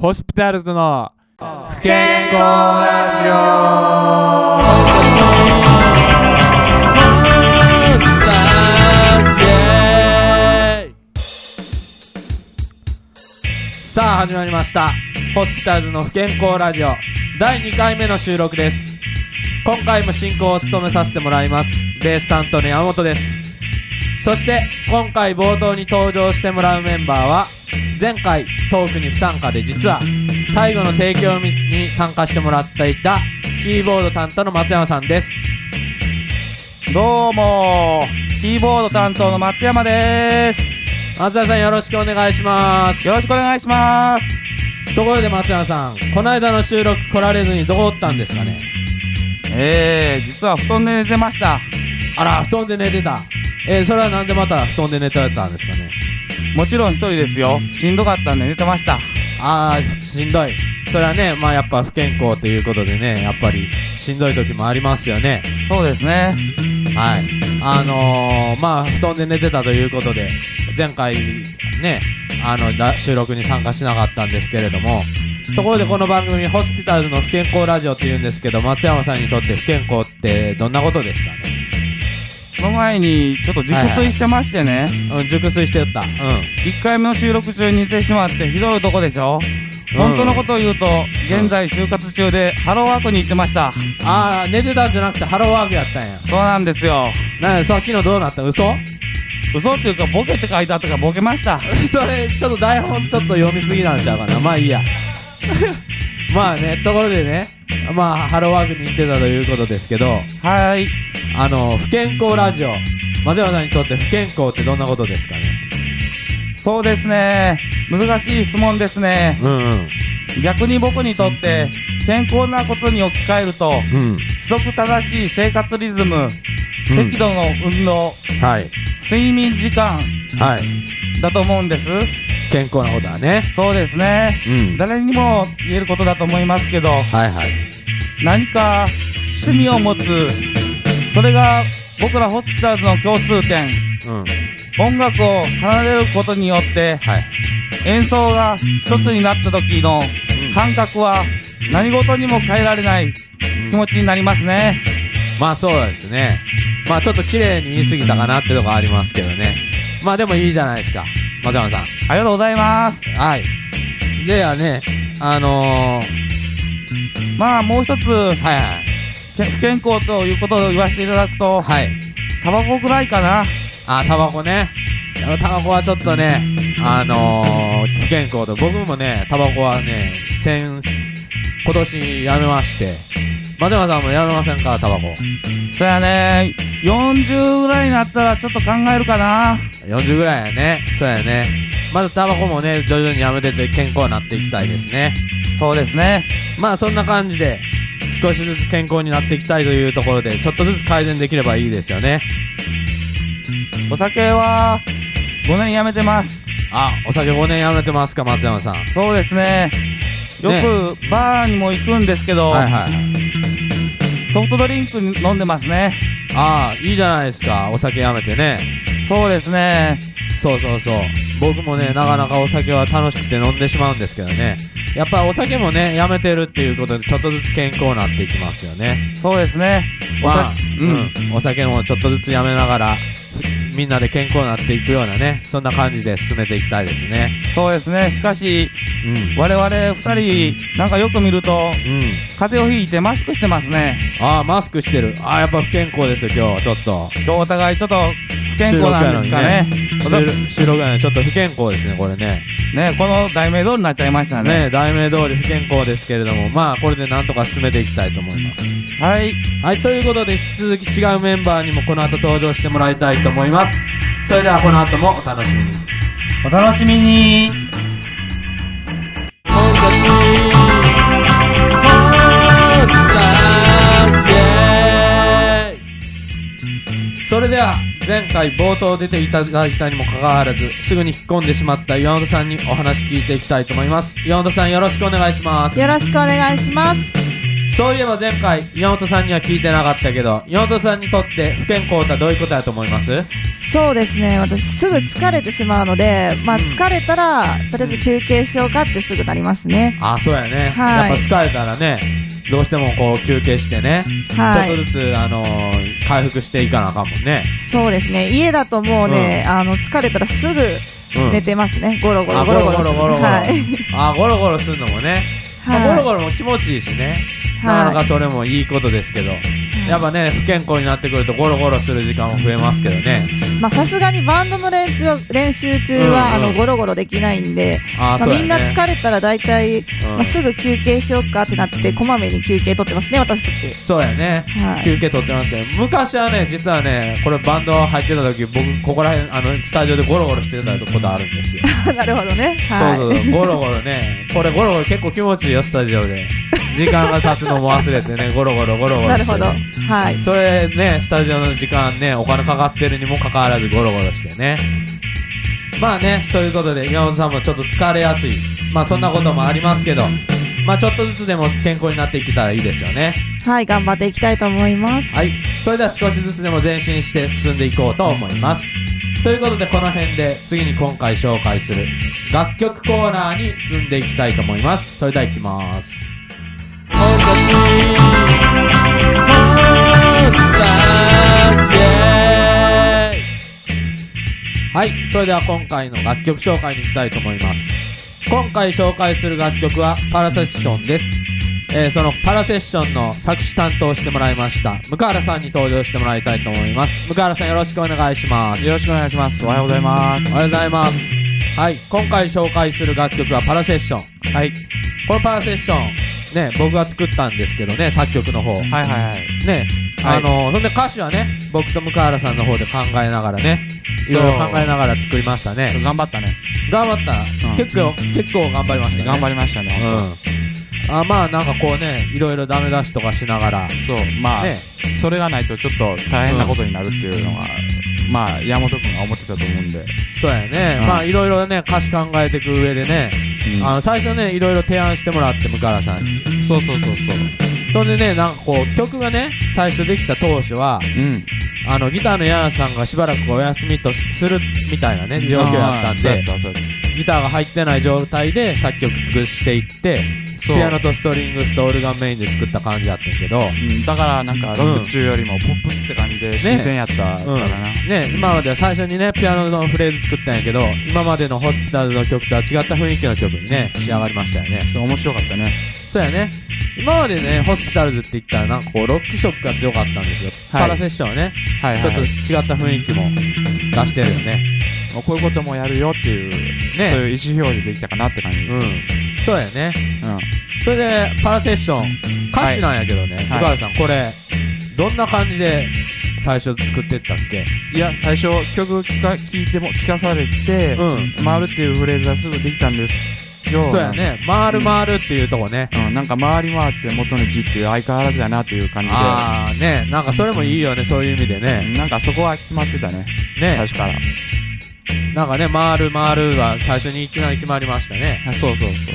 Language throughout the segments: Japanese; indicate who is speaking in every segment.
Speaker 1: ホスピタルズの不健康ラジオ。さあ始まりました。ホスピタルズの不健康ラジオ。第2回目の収録です。今回も進行を務めさせてもらいます。ベース担当の山本ですそして今回冒頭に登場してもらうメンバーは前回トークに不参加で実は最後の提供に参加してもらっていたキーボード担当の松山さんです。
Speaker 2: どうもキーボード担当の松山です。
Speaker 1: 松山さんよろしくお願いします。
Speaker 2: よろしくお願いします。
Speaker 1: ところで松山さんこの間の収録来られずにどこおったんですかね？
Speaker 2: えー、実は布団で寝てました。
Speaker 1: あら布団で寝てたえー、それはなんでまた布団で寝てたんですかね？
Speaker 2: もちろん一人ですよ。しんどかったんで寝てました。
Speaker 1: ああしんどい。それはねまあやっぱ不健康ということでねやっぱりしんどい時もありますよね。
Speaker 2: そうですね。
Speaker 1: はい。あのー、まあ布団で寝てたということで前回ねあの収録に参加しなかったんですけれどもところでこの番組ホスピタルズの不健康ラジオって言うんですけど松山さんにとって不健康ってどんなことですかね？
Speaker 2: その前にちょっと熟睡してましてね、
Speaker 1: うん熟睡してたうん
Speaker 2: 1回目の収録中に寝てしまってひどいとこでしょ本当のことを言うと、現在就活中でハローワークに行ってました。
Speaker 1: ああ、寝てたんじゃなくてハローワークやったんや。
Speaker 2: そうなんですよ。
Speaker 1: なさっきのどうなった？嘘？
Speaker 2: 嘘っていうか、ボケって書いてあったからボケました。
Speaker 1: それ、ちょっと台本ちょっと読みすぎなんちゃうかな。まあいいや。まあね、ところでね、まあ、ハローワークに行ってたということですけど、
Speaker 2: はい。
Speaker 1: あの、不健康ラジオ。松山さんにとって不健康ってどんなことですかね？
Speaker 2: そうですね。難しい質問ですね。
Speaker 1: うんうん。
Speaker 2: 逆に僕にとって、健康なことに置き換えると、
Speaker 1: うん。
Speaker 2: 規則正しい生活リズム、適度の運動、
Speaker 1: はい。
Speaker 2: 睡眠時間
Speaker 1: はい。
Speaker 2: だと思うんです。
Speaker 1: 健康なことはね。
Speaker 2: そうですね。
Speaker 1: うん。
Speaker 2: 誰にも言えることだと思いますけど、
Speaker 1: はいはい。
Speaker 2: 何か趣味を持つ、それが僕らホスピタルズの共通点、
Speaker 1: うん。
Speaker 2: 音楽を離れることによって、
Speaker 1: はい。
Speaker 2: 演奏が一つになった時の感覚は何事にも変えられない気持ちになりますね。
Speaker 1: まあそうですね。まあちょっと綺麗に言い過ぎたかなってとこありますけどね。まあでもいいじゃないですか。松山さん。
Speaker 2: ありがとうございます。
Speaker 1: はい。ではね、あのー、
Speaker 2: まあもう一つ、
Speaker 1: はいはい。
Speaker 2: け不健康ということを言わせていただくと、
Speaker 1: はい。
Speaker 2: タバコぐらいかな。
Speaker 1: あ、タバコね。タバコはちょっとね、あのー、不健康と、僕もね、タバコはね、先、今年やめまして、松山さんもやめませんか、タバコ。
Speaker 2: そやね、40ぐらいになったらちょっと考えるかな。
Speaker 1: 40ぐらいやね。そうやね。まずタバコもね、徐々にやめてって健康になっていきたいですね。
Speaker 2: そうですね。
Speaker 1: まあそんな感じで、少しずつ健康になっていきたいというところで、ちょっとずつ改善できればいいですよね。
Speaker 2: お酒は5年やめてます。
Speaker 1: あ、お酒5年やめてますか、松山さん。
Speaker 2: そうですね。よくバーにも行くんですけど、
Speaker 1: はいはいはい。
Speaker 2: ソフトドリンク飲んでますね。
Speaker 1: ああ、いいじゃないですか、お酒やめてね。
Speaker 2: そうですね。
Speaker 1: そうそうそう。僕もね、なかなかお酒は楽しくて飲んでしまうんですけどね。やっぱお酒もね、やめてるっていうことで、ちょっとずつ健康になっていきますよね。
Speaker 2: そうですね。
Speaker 1: まあ、
Speaker 2: う
Speaker 1: うんん、お酒もちょっとずつやめながら、みんなで健康になっていくようなね、そんな感じで進めていきたいですね。
Speaker 2: そうですね。しかし、
Speaker 1: うん。
Speaker 2: 我々二人、なんかよく見ると、
Speaker 1: うん。
Speaker 2: 風邪をひいてマスクしてますね。
Speaker 1: ああ、マスクしてる。ああ、やっぱ不健康ですよ、今日、ちょっと。
Speaker 2: 今日お互いちょっと不健康なんですかね。
Speaker 1: 収録収録やのにちょっと不健康ですね、これね。
Speaker 2: ね、この題名通りになっちゃいましたね。
Speaker 1: ね、題名通り不健康ですけれども、まあ、これでなんとか進めていきたいと思います。
Speaker 2: はい。
Speaker 1: はい、ということで、引き続き違うメンバーにもこの後登場してもらいたいと思います。それではこの後もお楽しみに。
Speaker 2: お楽しみに。
Speaker 1: それでは前回冒頭出ていただいたにもかかわらずすぐに引っ込んでしまった岩本さんにお話聞いていきたいと思います。岩本さんよろしくお願いします。
Speaker 3: よろしくお願いします。
Speaker 1: そういえば前回岩本さんには聞いてなかったけど岩本さんにとって不健康とはどういうことだと思います？
Speaker 3: そうですね。私すぐ疲れてしまうので、まあ、
Speaker 1: うん。
Speaker 3: 疲れたら、とりあえず休憩しようかってすぐなりますね。
Speaker 1: あそうやね、
Speaker 3: はい。
Speaker 1: やっぱ疲れたらねどうしてもこう休憩してね、
Speaker 3: はい。
Speaker 1: ちょっとずつ、あのー回復していかなあかんもんね、
Speaker 3: そうですね。家だともうね、あの疲れたらすぐ
Speaker 1: うん、
Speaker 3: 寝てますね、ゴロゴロ
Speaker 1: あゴロゴ
Speaker 3: ゴロゴロ。
Speaker 1: ロゴロゴロ、
Speaker 3: はい、
Speaker 1: あゴロゴロするのもね、まあ
Speaker 3: はい。
Speaker 1: ゴロゴロも気持ちいいしね、なかなかそれもいいことですけど、やっぱね不健康になってくるとゴロゴロする時間も増えますけどね。
Speaker 3: まあさすがにバンドの練習は練習中は、
Speaker 1: うん。うん
Speaker 3: あのゴロゴロできないんで、まあ、
Speaker 1: ね。
Speaker 3: みんな疲れたら大体、
Speaker 1: うん。
Speaker 3: まあ、すぐ休憩しようかってなってこまめに休憩取ってますね私たち。
Speaker 1: そうやね、
Speaker 3: はい。
Speaker 1: 休憩取ってますけど昔はね実はねこれバンド入ってた時僕ここら辺あのスタジオでゴロゴロしてたことあるんですよ。
Speaker 3: なるほどね。はい。
Speaker 1: そうそうそう、ゴロゴロね。これゴロゴロ結構気持ちいいよ、スタジオで。時間が経つのも忘れてね、ゴロゴロゴロゴロして
Speaker 3: なるほどはい
Speaker 1: それね、スタジオの時間ね、お金かかってるにもかかわらずゴロゴロしてね。まあね、そういうことで、岩本さんもちょっと疲れやすい。まあそんなこともありますけど、まあちょっとずつでも健康になっていけたらいいですよね。
Speaker 3: はい頑張っていきたいと思います
Speaker 1: はい。それでは少しずつでも前進して進んでいこうと思います。ということで、この辺で次に今回紹介する楽曲コーナーに進んでいきたいと思います。それでは行きます。はい。それでは今回の楽曲紹介に行きたいと思います。今回紹介する楽曲はパラセッションです。えーそのパラセッションの作詞担当してもらいました、向原さんに登場してもらいたいと思います。向原さんよろしくお願いします。
Speaker 4: よろしくお願いします。おはようございます。
Speaker 1: おはようございます。はい。今回紹介する楽曲はパラセッション。
Speaker 4: はい。
Speaker 1: このパラセッション、ね、僕が作ったんですけどね、作曲の方。
Speaker 4: はいはいはい。
Speaker 1: ね、
Speaker 4: はい
Speaker 1: あの、そんで歌詞はね、僕と向原さんの方で考えながらね、いろいろ考えながら作りましたね。
Speaker 4: 頑張ったね。
Speaker 1: 頑張った、
Speaker 4: うん
Speaker 1: 結構、結構頑張りましたね。
Speaker 4: 頑張りましたね。
Speaker 1: うん。あまあなんかこうね、いろいろダメ出しとかしながら、
Speaker 4: そう、まあ、
Speaker 1: ね、
Speaker 4: それがないとちょっと大変なことになるっていうのが、まあ、山本君が思ってたと思うんで。
Speaker 1: そうやね、
Speaker 4: うん
Speaker 1: まあいろいろね、歌詞考えていく上でね、あの最初ね、いろいろ提案してもらって、向原さんに。
Speaker 4: そうそうそうそう。
Speaker 1: それでね、なんかこう、曲がね、最初できた当初は、
Speaker 4: うん。
Speaker 1: あの、ギターのヤーさんがしばらくお休みとするみたいなね、状況だったんでギターが入ってない状態で作曲作していって、ピアノとストリングスとオルガンメインで作った感じだったんやけど、
Speaker 4: だからなんか、ロック中よりもポップスって感じで新鮮やったから
Speaker 1: うん
Speaker 4: な。
Speaker 1: ね、今までは最初にね、ピアノのフレーズ作ったんやけど、今までのホスピタルの曲とは違った雰囲気の曲にね、仕上がりましたよね。
Speaker 4: そう、面白かったね。
Speaker 1: そうやね。今までね、ホスピタルズって言ったらなんかこう、ロック色が強かったんですよ。
Speaker 4: はい
Speaker 1: パラセッションはね、
Speaker 4: はいはい。
Speaker 1: ちょっと違った雰囲気も出してるよね。
Speaker 4: もうこういうこともやるよっていう、
Speaker 1: ね
Speaker 4: そういう意思表示できたかなって感じです。
Speaker 1: うん。そうやね。
Speaker 4: うん。
Speaker 1: それで、パラセッション、歌詞なんやけどね、
Speaker 4: はい
Speaker 1: 小川さん、これ、どんな感じで最初作ってったっけ？
Speaker 4: いや、最初曲聴か、聞いても、聞かされて、
Speaker 1: うん。
Speaker 4: 回るっていうフレーズがすぐできたんですよ。
Speaker 1: そうや。ね。回る回るっていうとこね。
Speaker 4: うん、なんか回り回って元の字っていう相変わらずやなっていう感じで。
Speaker 1: あーね、なんかそれもいいよね、そういう意味でね。
Speaker 4: なんかそこは決まってたね。最
Speaker 1: ね、
Speaker 4: 初から。
Speaker 1: なんかね、回る回るは最初にいきなり決まりましたね。
Speaker 4: あそうそうそう。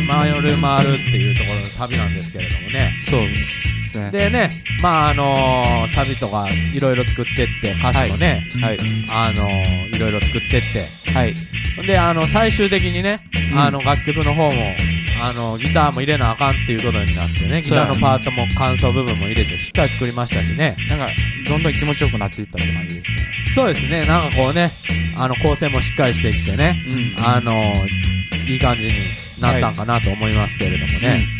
Speaker 1: ね、回る回るっていうところの旅なんですけれどもね。
Speaker 4: そうですね。
Speaker 1: でね、まああのーサビとかいろいろ作ってって、歌詞もね、
Speaker 4: はい。
Speaker 1: あのーいろいろ作ってって、
Speaker 4: はい。
Speaker 1: で、あの、最終的にね、
Speaker 4: うん
Speaker 1: あの、楽曲の方も、あの、ギターも入れなあかんっていうことになってね、ギターのパートも感想部分も入れてしっかり作りましたしね。
Speaker 4: なんか、どんどん気持ちよくなっていったって感じですね。
Speaker 1: そうですね、なんかこうね、あの、構成もしっかりしてきてね、
Speaker 4: うん
Speaker 1: あの、いい感じになったんかなと思いますけれどもね。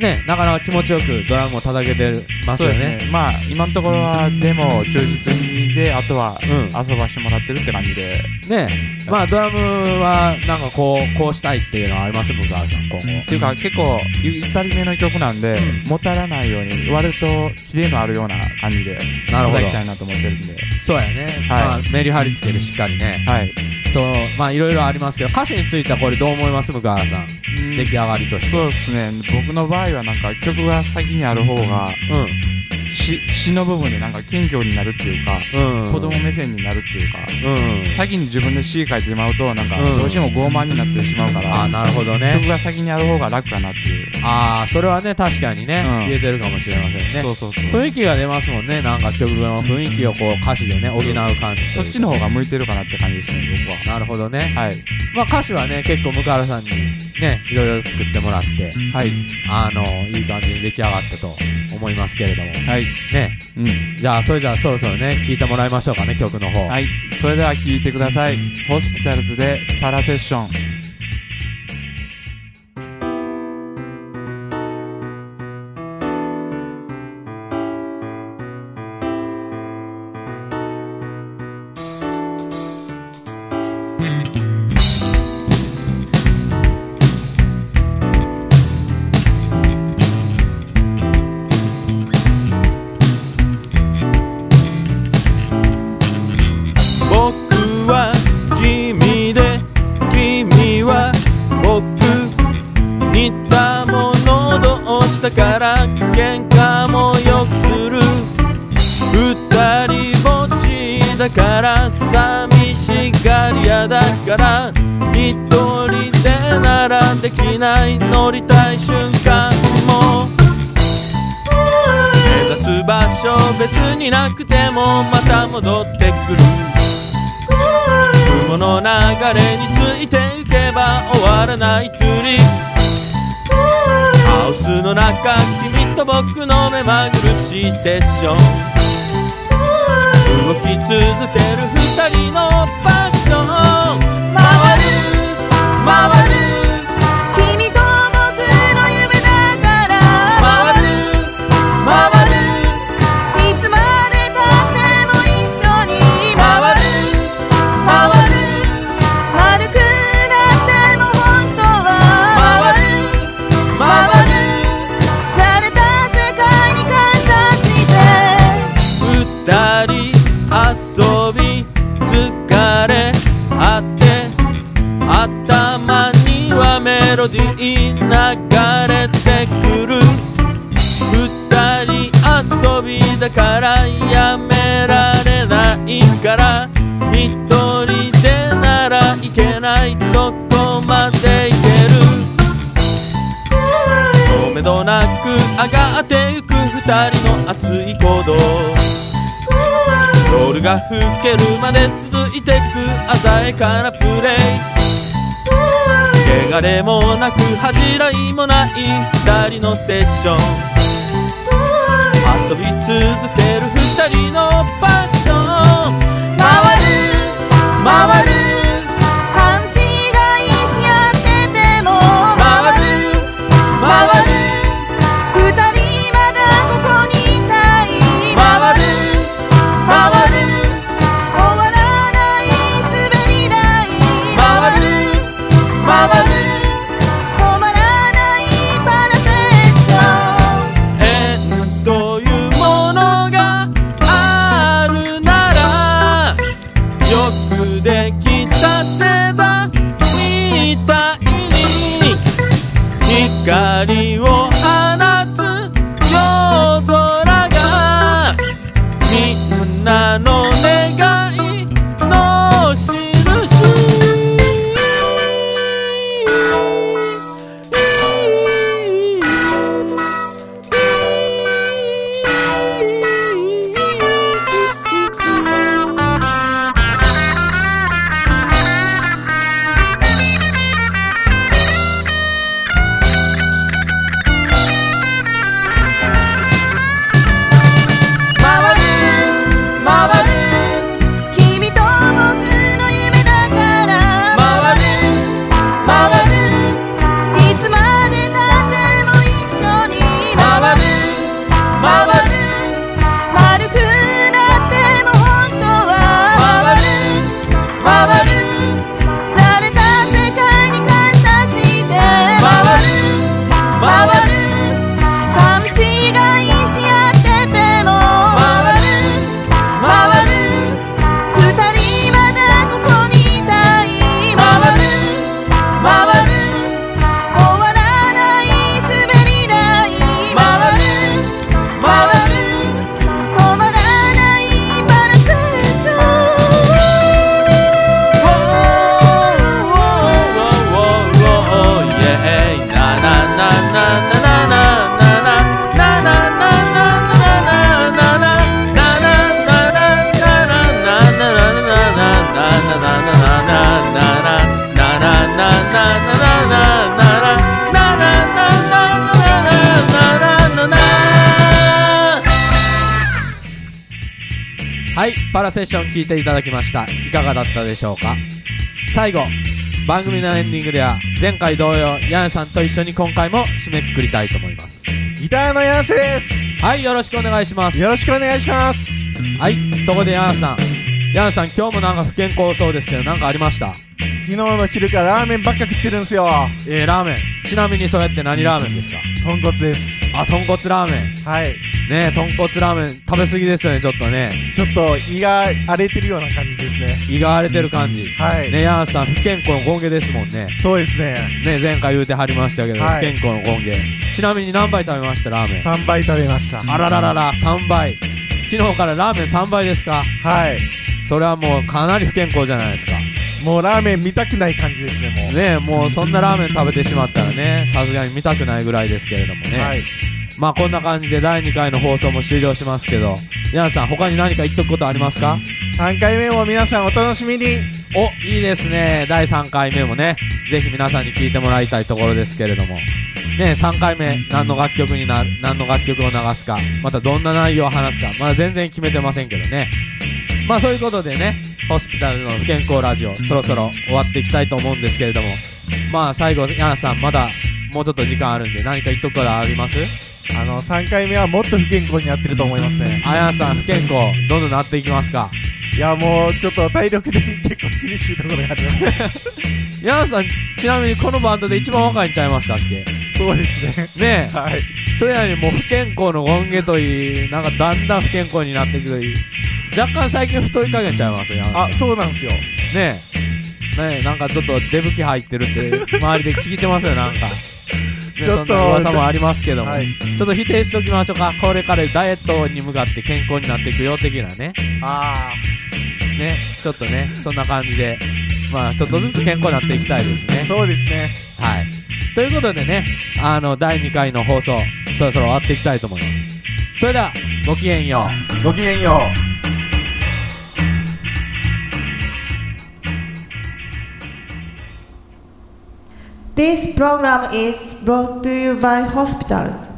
Speaker 1: ね、なかなか気持ちよくドラムも叩けてますよね。
Speaker 4: ね。まあ、今のところは、でも、忠実にで、あとは、
Speaker 1: うん
Speaker 4: 遊ばしてもらってるって感じで。
Speaker 1: ね、まあドラムはなんかこう、こうしたいっていうのはあります、僕はさん、今後。
Speaker 4: っていうか、結構、ゆったりめの曲なんで、もたらないように、割と、キレのあるような感じで、
Speaker 1: なるほど
Speaker 4: 叩きたいなと思ってるんで。
Speaker 1: そうやね。まあメリハリつけてしっかりね。
Speaker 4: はい。
Speaker 1: そう、まあいろいろありますけど、歌詞についてはこれどう思います、向川さん？出来上がりとして。
Speaker 4: そうですね。僕の場合はなんか曲が先にある方が
Speaker 1: うん。
Speaker 4: し詩詩の部分でなんか謙虚になるっていうか、
Speaker 5: うん。
Speaker 4: 子供目線になるっていうか、
Speaker 5: うん。
Speaker 4: 先に自分で詩書いてしまうと、なんか
Speaker 5: うん
Speaker 4: どうしても傲慢になってしまうから、
Speaker 5: あなるほどね
Speaker 4: 曲。が先にある方が楽かなっていう。
Speaker 5: ああ、それはね、確かにね、
Speaker 4: うん
Speaker 5: 言えてるかもしれませんね。
Speaker 4: そうそうそう。
Speaker 5: 雰囲気が出ますもんね。なんか曲の雰囲気をこう歌詞でね、補う感じ。
Speaker 4: そっちの方が向いてるかなって感じですね、僕は。
Speaker 5: なるほどね。
Speaker 4: はい。
Speaker 5: まあ歌詞はね、結構向原さんにね、いろいろ作ってもらって、
Speaker 4: はい。
Speaker 5: あの、いい感じに出来上がったと思いますけれども。
Speaker 4: はい。
Speaker 5: ね。
Speaker 4: うん。
Speaker 5: じゃあ、それじゃあそろそろね、聞いてもらいましょうかね、曲の方。
Speaker 4: はい。それでは聴いてください。ホスピタルズでパラセッション。
Speaker 1: できない乗りたい瞬間も。目指す場所別になくてもまた戻ってくる。雲の流れについていけば終わらないトゥリハウスの中君と僕の目まぐるしいセッション。動き続ける二人のパッション。回る回る。
Speaker 6: だから
Speaker 1: やめられないから一人でならいけないとこまで行ける？とめどなく上がってゆく二人の熱い鼓動。夜が更けるまで続いてく鮮やかなプレイ。汚れもなく恥じらいもない二人のセッション。遊び続ける二人のバスできたせだみたいに光 Vamos. パラセッション聞いていただきました。いかがだったでしょうか？最後番組のエンディングでは前回同様ヤンさんと一緒に今回も締めくくりたいと思います。
Speaker 7: ギターのヤンスです。
Speaker 1: はいよろしくお願いします。
Speaker 7: よろしくお願いします。
Speaker 1: はいとこでヤンさん。ヤンさん今日もなんか不健康そうですけど何かありました？
Speaker 7: 昨日の昼からラーメンばっか食ってるんですよ。
Speaker 1: えー、ラーメン。ちなみにそれって何ラーメンですか？
Speaker 7: 豚骨です
Speaker 1: あ豚骨ラーメン。
Speaker 7: はい。
Speaker 1: ねえ豚骨ラーメン食べ過ぎですよねちょっとね。
Speaker 7: ちょっと胃が荒れてるような感じですね。
Speaker 1: 胃が荒れてる感じ。
Speaker 7: はい。
Speaker 1: ねヤンさん不健康の権下ですもんね。
Speaker 7: そうですね。
Speaker 1: ね前回言うてはりましたけど、
Speaker 7: はい。
Speaker 1: 不健康の権下ちなみに何杯食べましたラーメン
Speaker 7: ？3杯食べました。
Speaker 1: あらららら3倍昨日からラーメン3倍ですか？
Speaker 7: はい。
Speaker 1: それはもうかなり不健康じゃないですか。
Speaker 7: もうラーメン見たくない感じですねもう。
Speaker 1: ねえもうそんなラーメン食べてしまったらねさすがに見たくないぐらいですけれどもね、
Speaker 7: はい
Speaker 1: まあこんな感じで第2回の放送も終了しますけど皆さん他に何か言っとくことありますか
Speaker 7: ？3回目も皆さんお楽しみに。
Speaker 1: おいいですね。第3回目もね。ぜひ皆さんに聴いてもらいたいところですけれども。ね3回目何の楽曲になる何の楽曲を流すか。またどんな内容を話すか。まだ全然決めてませんけどね。まあそういうことでねホスピタルの不健康ラジオそろそろ終わっていきたいと思うんですけれども。まあ最後ヤナさんまだもうちょっと時間あるんで何か言っとくことあります？
Speaker 7: あの3回目はもっと不健康になってると思いますね。
Speaker 1: あやなさん不健康どんどんなっていきますか？
Speaker 7: いやもうちょっと体力的に結構厳しいところがあります
Speaker 1: ヤナさんちなみにこのバンドで一番若いんちゃいましたっけ？
Speaker 7: そうですね。
Speaker 1: ねえ。
Speaker 7: はい。
Speaker 1: それなのにもう不健康の権下といいなんかだんだん不健康になっていくといい。若干最近太り加減ちゃいますヤナさん。
Speaker 7: あそうなんですよ。
Speaker 1: ねえ。ねえなんかちょっとデブ気入ってるって周りで聞いてますよなんか、ね、
Speaker 7: ちょっと。
Speaker 1: 噂もありますけども、
Speaker 7: はい。
Speaker 1: ちょっと否定しておきましょうか。これからダイエットに向かって健康になっていくよ的なね。
Speaker 7: あ
Speaker 1: ねちょっとねそんな感じで。まあちょっとずつ健康になっていきたいですね。
Speaker 7: あそうですね。
Speaker 1: はい。ということでねあの第2回の放送そろそろ終わっていきたいと思います。それではごきげんよう。
Speaker 7: ごきげんよう。
Speaker 3: This program is brought to you by hospitals.